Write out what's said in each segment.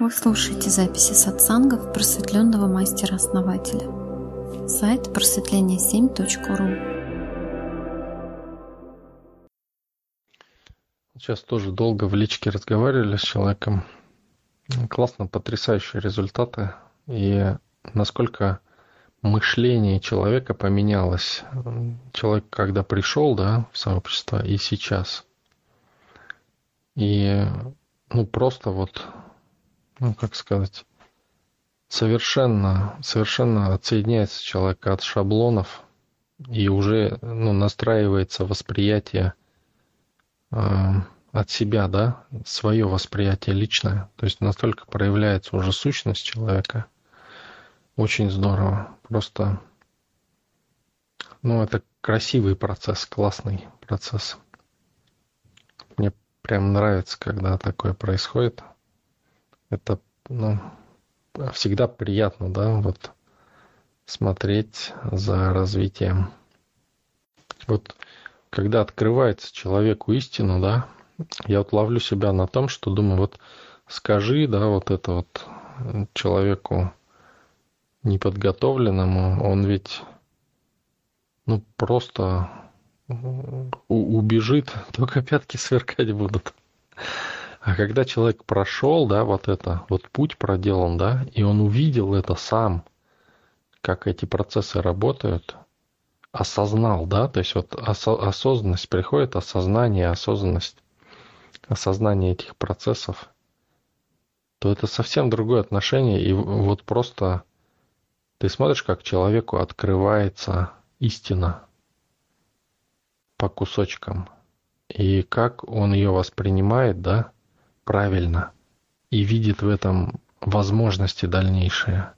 Вы слушаете записи сатсангов просветленного мастера-основателя. Сайт просветление7.ру Сейчас тоже долго в личке разговаривали с человеком. Классно, потрясающие результаты. И насколько мышление человека поменялось. Человек, когда пришел да, в сообщество, и сейчас. И ну, просто вот ну, как сказать, совершенно, совершенно отсоединяется человек от шаблонов и уже ну, настраивается восприятие э, от себя, да, свое восприятие личное. То есть настолько проявляется уже сущность человека. Очень здорово. Просто, ну, это красивый процесс, классный процесс. Мне прям нравится, когда такое происходит это ну, всегда приятно, да, вот смотреть за развитием. Вот когда открывается человеку истину, да, я вот ловлю себя на том, что думаю, вот скажи, да, вот это вот человеку неподготовленному, он ведь, ну, просто убежит, только пятки сверкать будут. А когда человек прошел, да, вот это, вот путь проделан, да, и он увидел это сам, как эти процессы работают, осознал, да, то есть вот осо- осознанность приходит, осознание, осознанность, осознание этих процессов, то это совсем другое отношение, и вот просто ты смотришь, как человеку открывается истина по кусочкам, и как он ее воспринимает, да, правильно и видит в этом возможности дальнейшие.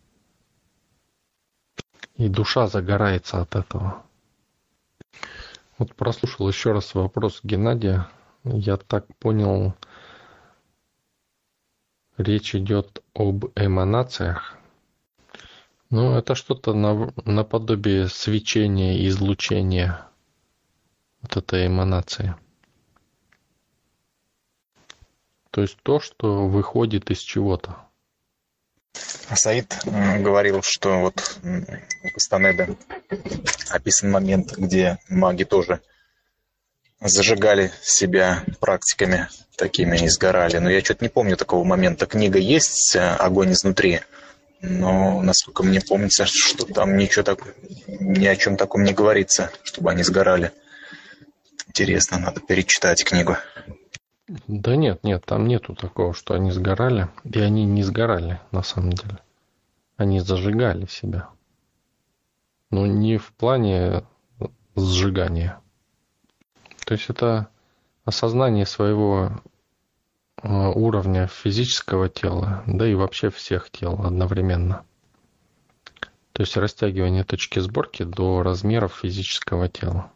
И душа загорается от этого. Вот прослушал еще раз вопрос Геннадия. Я так понял, речь идет об эманациях. Ну, это что-то на, наподобие свечения излучения. Вот этой эманации. То есть то, что выходит из чего-то. Саид говорил, что вот у Кастанеда описан момент, где маги тоже зажигали себя практиками такими и сгорали. Но я что-то не помню такого момента. Книга есть «Огонь изнутри», но, насколько мне помнится, что там ничего так, ни о чем таком не говорится, чтобы они сгорали. Интересно, надо перечитать книгу. Да нет, нет, там нету такого, что они сгорали. И они не сгорали, на самом деле. Они зажигали себя. Но не в плане сжигания. То есть это осознание своего э, уровня физического тела, да и вообще всех тел одновременно. То есть растягивание точки сборки до размеров физического тела.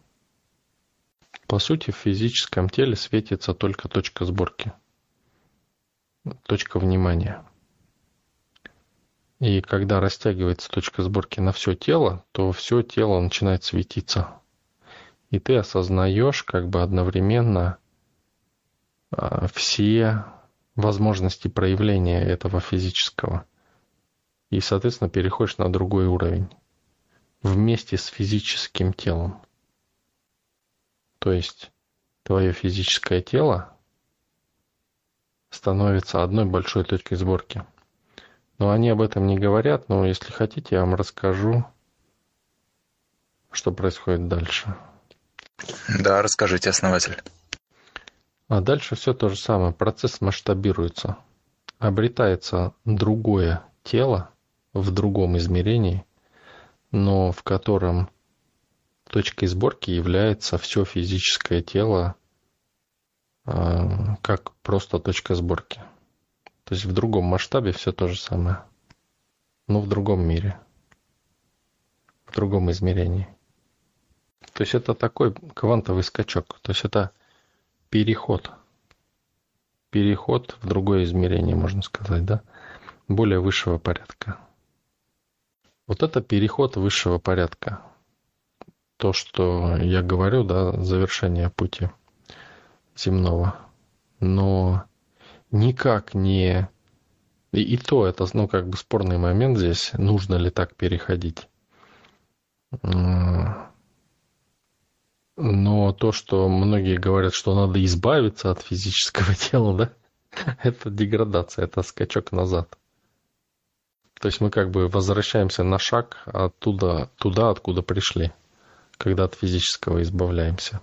По сути, в физическом теле светится только точка сборки, точка внимания. И когда растягивается точка сборки на все тело, то все тело начинает светиться. И ты осознаешь как бы одновременно а, все возможности проявления этого физического. И, соответственно, переходишь на другой уровень вместе с физическим телом. То есть твое физическое тело становится одной большой точкой сборки. Но они об этом не говорят, но если хотите, я вам расскажу, что происходит дальше. Да, расскажите, основатель. А дальше все то же самое. Процесс масштабируется. Обретается другое тело в другом измерении, но в котором Точкой сборки является все физическое тело а, как просто точка сборки. То есть в другом масштабе все то же самое, но в другом мире, в другом измерении. То есть это такой квантовый скачок, то есть это переход, переход в другое измерение, можно сказать, да, более высшего порядка. Вот это переход высшего порядка то, что я говорю, да, завершение пути земного. Но никак не И, и то это, ну, как бы спорный момент здесь, нужно ли так переходить. Но то, что многие говорят, что надо избавиться от физического тела, да, это деградация, это скачок назад. То есть мы как бы возвращаемся на шаг оттуда, туда, откуда пришли, когда от физического избавляемся.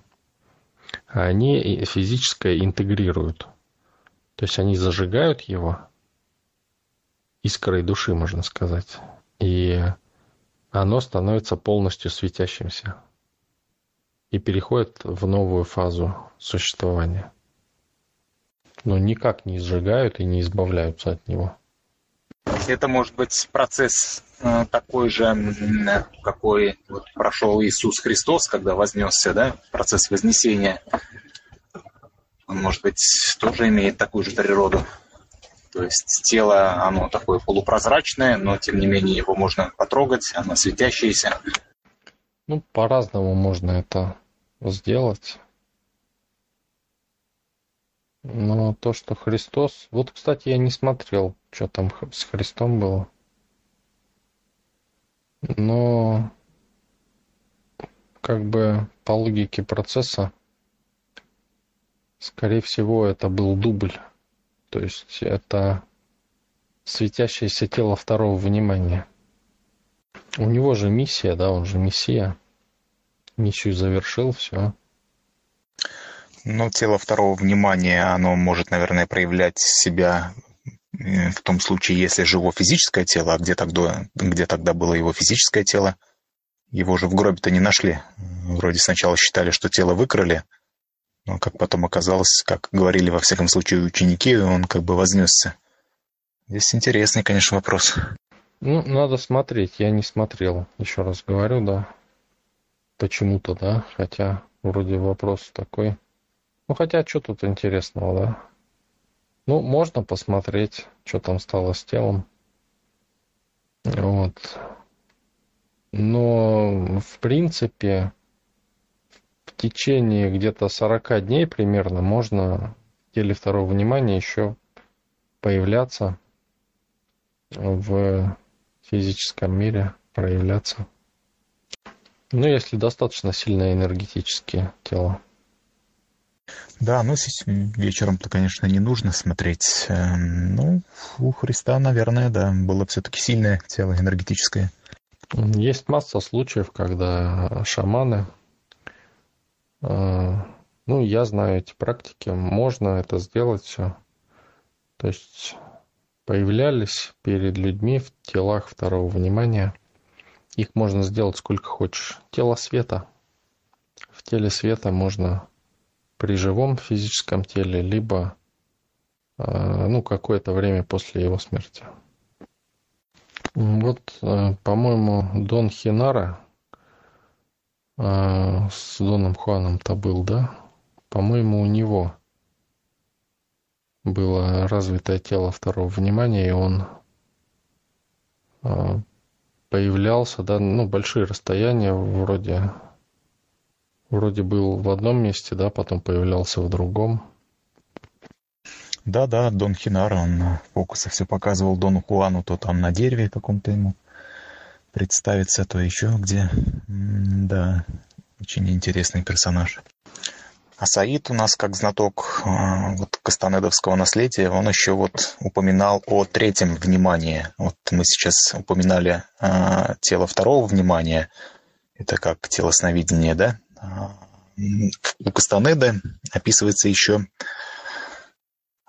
А они физическое интегрируют. То есть они зажигают его искрой души, можно сказать. И оно становится полностью светящимся и переходит в новую фазу существования. Но никак не сжигают и не избавляются от него. Это может быть процесс э, такой же, какой вот прошел Иисус Христос, когда вознесся, да, процесс вознесения. Он, может быть, тоже имеет такую же природу. То есть тело, оно такое полупрозрачное, но тем не менее его можно потрогать, оно светящееся. Ну, по-разному можно это сделать. Но то, что Христос... Вот, кстати, я не смотрел, что там с Христом было. Но как бы по логике процесса, скорее всего, это был дубль. То есть это светящееся тело второго внимания. У него же миссия, да, он же мессия миссию завершил, все. Ну, тело второго внимания, оно может, наверное, проявлять себя в том случае, если живо физическое тело, а где тогда, где тогда было его физическое тело? Его же в гробе-то не нашли. Вроде сначала считали, что тело выкрали, но как потом оказалось, как говорили во всяком случае ученики, он как бы вознесся. Здесь интересный, конечно, вопрос. Ну, надо смотреть, я не смотрел, еще раз говорю, да почему-то, да, хотя вроде вопрос такой. Ну, хотя, что тут интересного, да? Ну, можно посмотреть, что там стало с телом. Вот. Но, в принципе, в течение где-то 40 дней примерно можно в теле второго внимания еще появляться в физическом мире, проявляться. Ну, если достаточно сильное энергетические тело. Да, ну вечером-то, конечно, не нужно смотреть. Эм, ну, у Христа, наверное, да, было все-таки сильное тело энергетическое. Есть масса случаев, когда шаманы, э, ну, я знаю эти практики, можно это сделать все. То есть появлялись перед людьми в телах второго внимания – их можно сделать сколько хочешь. Тело света. В теле света можно при живом физическом теле, либо э, ну, какое-то время после его смерти. Вот, э, по-моему, Дон Хинара э, с Доном Хуаном-то был, да? По-моему, у него было развитое тело второго внимания, и он появлялся, да, ну, большие расстояния вроде, вроде был в одном месте, да, потом появлялся в другом. Да, да, Дон Хинара, он фокусы все показывал Дону Хуану, то там на дереве каком-то ему представиться, то еще где. Да, очень интересный персонаж. А Саид у нас, как знаток э, вот, кастанедовского наследия, он еще вот упоминал о третьем внимании. Вот мы сейчас упоминали э, тело второго внимания, это как тело сновидения, да? У Кастанеда описывается еще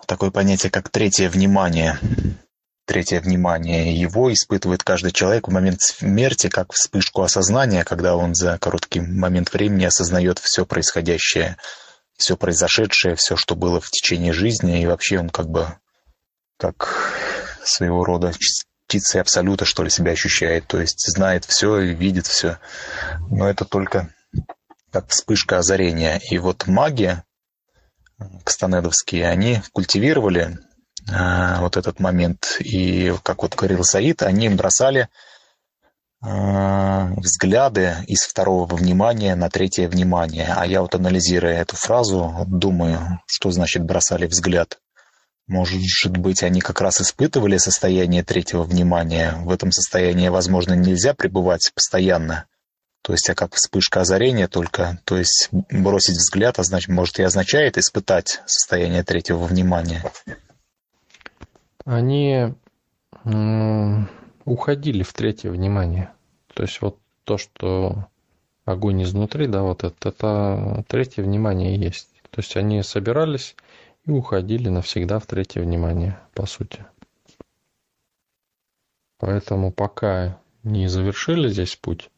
такое понятие, как третье внимание. Третье внимание его испытывает каждый человек в момент смерти, как вспышку осознания, когда он за короткий момент времени осознает все происходящее все произошедшее, все, что было в течение жизни, и вообще он как бы как своего рода частицей абсолюта, что ли, себя ощущает, то есть знает все и видит все, но это только как вспышка озарения. И вот маги кастанедовские, они культивировали а, вот этот момент, и, как вот говорил Саид, они бросали а, взгляды из второго внимания на третье внимание. А я вот анализируя эту фразу, думаю, что значит бросали взгляд. Может быть, они как раз испытывали состояние третьего внимания. В этом состоянии, возможно, нельзя пребывать постоянно. То есть, а как вспышка озарения только, то есть бросить взгляд, а значит, может и означает испытать состояние третьего внимания. Они уходили в третье внимание. То есть вот то, что огонь изнутри, да, вот это, это третье внимание есть. То есть они собирались и уходили навсегда в третье внимание, по сути. Поэтому пока не завершили здесь путь,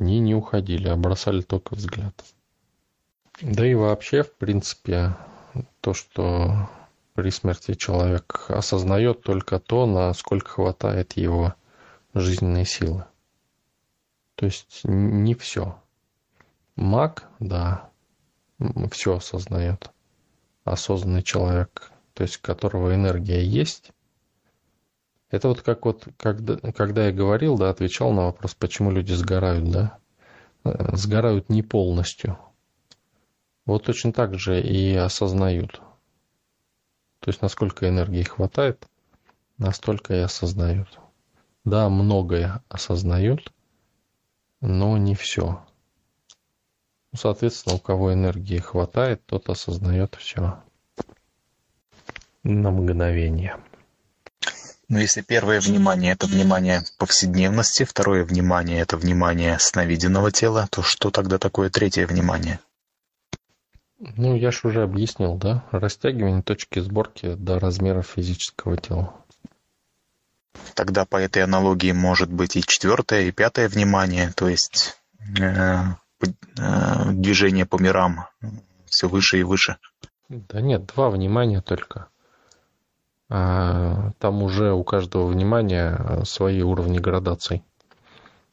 они не уходили, а бросали только взгляд. Да и вообще, в принципе, то, что при смерти человек осознает только то, насколько хватает его жизненной силы. То есть не все. Маг, да, все осознает. Осознанный человек, то есть которого энергия есть. Это вот как вот, когда, когда я говорил, да, отвечал на вопрос, почему люди сгорают, да. Э, сгорают не полностью. Вот точно так же и осознают. То есть насколько энергии хватает, настолько и осознают. Да, многое осознают, но не все. Ну, соответственно, у кого энергии хватает, тот осознает все на мгновение. Но если первое внимание – это внимание повседневности, второе внимание – это внимание сновиденного тела, то что тогда такое третье внимание? Ну, я же уже объяснил, да? Растягивание точки сборки до размера физического тела. Тогда по этой аналогии может быть и четвертое, и пятое внимание, то есть э, э, движение по мирам все выше и выше. Да нет, два внимания только. А, там уже у каждого внимания свои уровни градаций.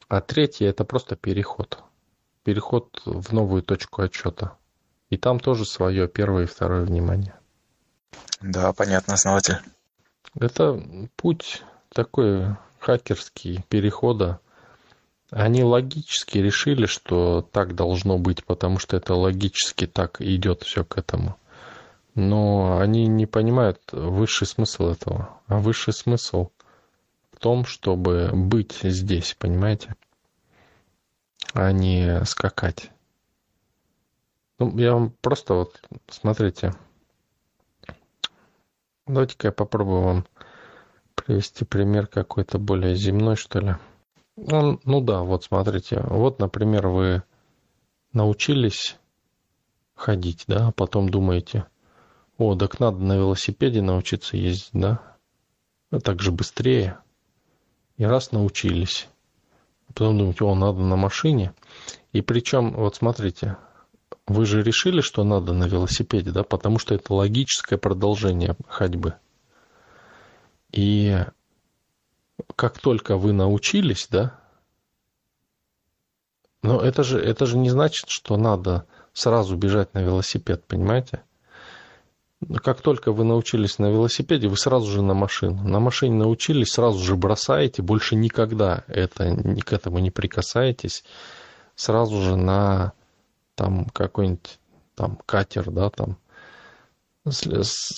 А третье это просто переход. Переход в новую точку отчета. И там тоже свое первое и второе внимание. Да, понятно, основатель. Это путь такой хакерский перехода. Они логически решили, что так должно быть, потому что это логически так идет все к этому. Но они не понимают высший смысл этого. А высший смысл в том, чтобы быть здесь, понимаете? А не скакать. Ну, я вам просто вот, смотрите. Давайте-ка я попробую вам привести пример какой-то более земной, что ли. Ну, ну да, вот смотрите. Вот, например, вы научились ходить, да, а потом думаете, о, так надо на велосипеде научиться ездить, да, а так же быстрее. И раз научились, потом думаете, о, надо на машине. И причем, вот смотрите, вы же решили, что надо на велосипеде, да, потому что это логическое продолжение ходьбы. И как только вы научились, да, но это же, это же не значит, что надо сразу бежать на велосипед, понимаете? Как только вы научились на велосипеде, вы сразу же на машину. На машине научились, сразу же бросаете, больше никогда это, к этому не прикасаетесь. Сразу же на там какой-нибудь там катер, да, там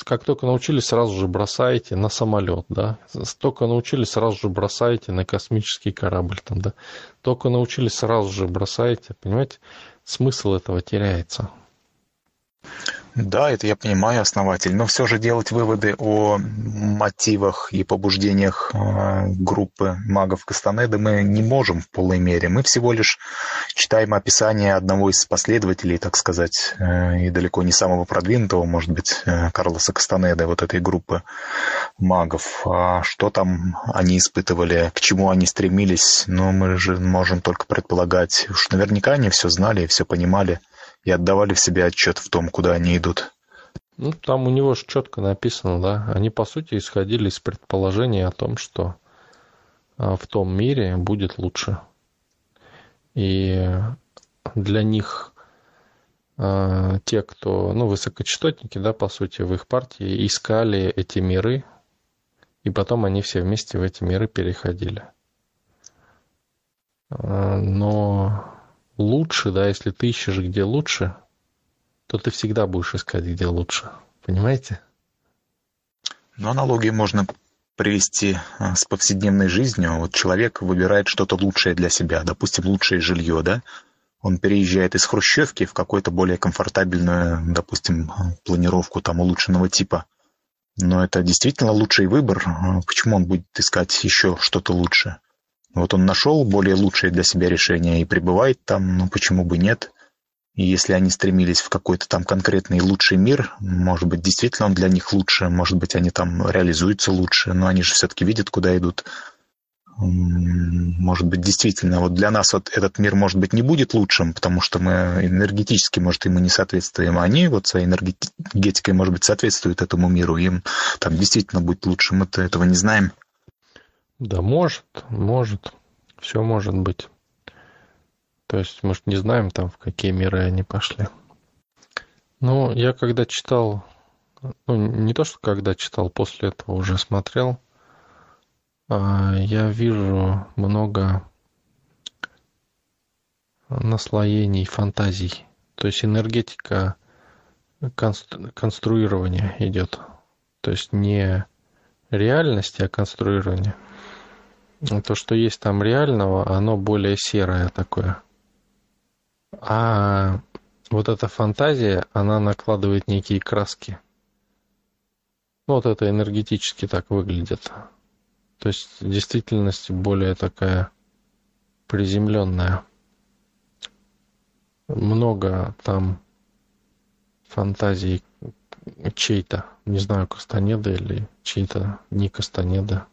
как только научились, сразу же бросаете на самолет, да, только научились, сразу же бросаете на космический корабль, там, да, только научились, сразу же бросаете, понимаете, смысл этого теряется. Да, это я понимаю, основатель, но все же делать выводы о мотивах и побуждениях э, группы магов Кастанеды мы не можем в полной мере. Мы всего лишь читаем описание одного из последователей, так сказать, э, и далеко не самого продвинутого, может быть, э, Карлоса Кастанеды, вот этой группы магов. А что там они испытывали, к чему они стремились, ну, мы же можем только предполагать. Уж наверняка они все знали и все понимали и отдавали в себе отчет в том, куда они идут. Ну, там у него же четко написано, да. Они, по сути, исходили из предположения о том, что а, в том мире будет лучше. И для них а, те, кто, ну, высокочастотники, да, по сути, в их партии искали эти миры, и потом они все вместе в эти миры переходили. А, но лучше, да, если ты ищешь где лучше, то ты всегда будешь искать где лучше. Понимаете? Но аналогию можно привести а, с повседневной жизнью. Вот человек выбирает что-то лучшее для себя, допустим, лучшее жилье, да? Он переезжает из хрущевки в какую-то более комфортабельную, допустим, планировку там улучшенного типа. Но это действительно лучший выбор. А почему он будет искать еще что-то лучше? Вот он нашел более лучшее для себя решение и пребывает там, ну почему бы нет? И если они стремились в какой-то там конкретный лучший мир, может быть, действительно он для них лучше, может быть, они там реализуются лучше, но они же все-таки видят, куда идут. Может быть, действительно, вот для нас вот этот мир, может быть, не будет лучшим, потому что мы энергетически, может, ему не соответствуем, а они вот своей энергетикой, может быть, соответствуют этому миру, им там действительно будет лучше, мы-то этого не знаем. Да, может, может, все может быть. То есть, может, не знаем там, в какие миры они пошли. Ну, я когда читал, ну, не то, что когда читал, после этого уже смотрел, а, я вижу много наслоений фантазий. То есть энергетика конструирования идет. То есть не реальности, а конструирование. То, что есть там реального, оно более серое такое. А вот эта фантазия, она накладывает некие краски. Ну, вот это энергетически так выглядит. То есть действительность более такая приземленная. Много там фантазий чей-то, не знаю, Кастанеда или чей-то не Кастанеда.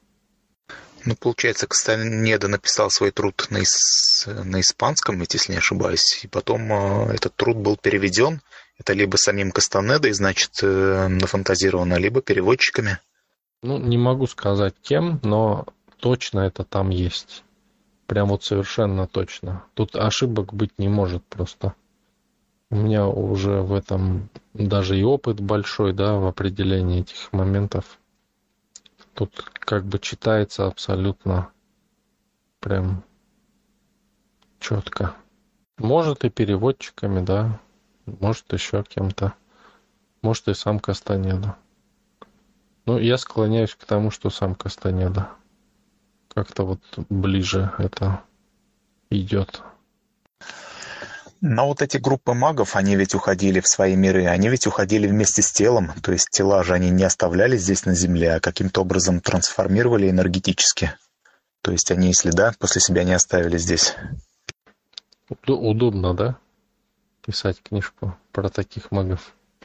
Ну, получается, Кастанеда написал свой труд на, ис... на испанском, если не ошибаюсь, и потом э, этот труд был переведен. Это либо самим Кастанедой, значит, э, нафантазировано, либо переводчиками. Ну, не могу сказать кем, но точно это там есть. Прям вот совершенно точно. Тут ошибок быть не может просто. У меня уже в этом даже и опыт большой, да, в определении этих моментов. Тут как бы читается абсолютно прям четко. Может и переводчиками, да. Может еще кем-то. Может и сам Кастанеда. Ну, я склоняюсь к тому, что сам Кастанеда. Как-то вот ближе это идет. Но вот эти группы магов, они ведь уходили в свои миры, они ведь уходили вместе с телом, то есть тела же они не оставляли здесь на Земле, а каким-то образом трансформировали энергетически. То есть они и следа после себя не оставили здесь. Удобно, да? Писать книжку про таких магов.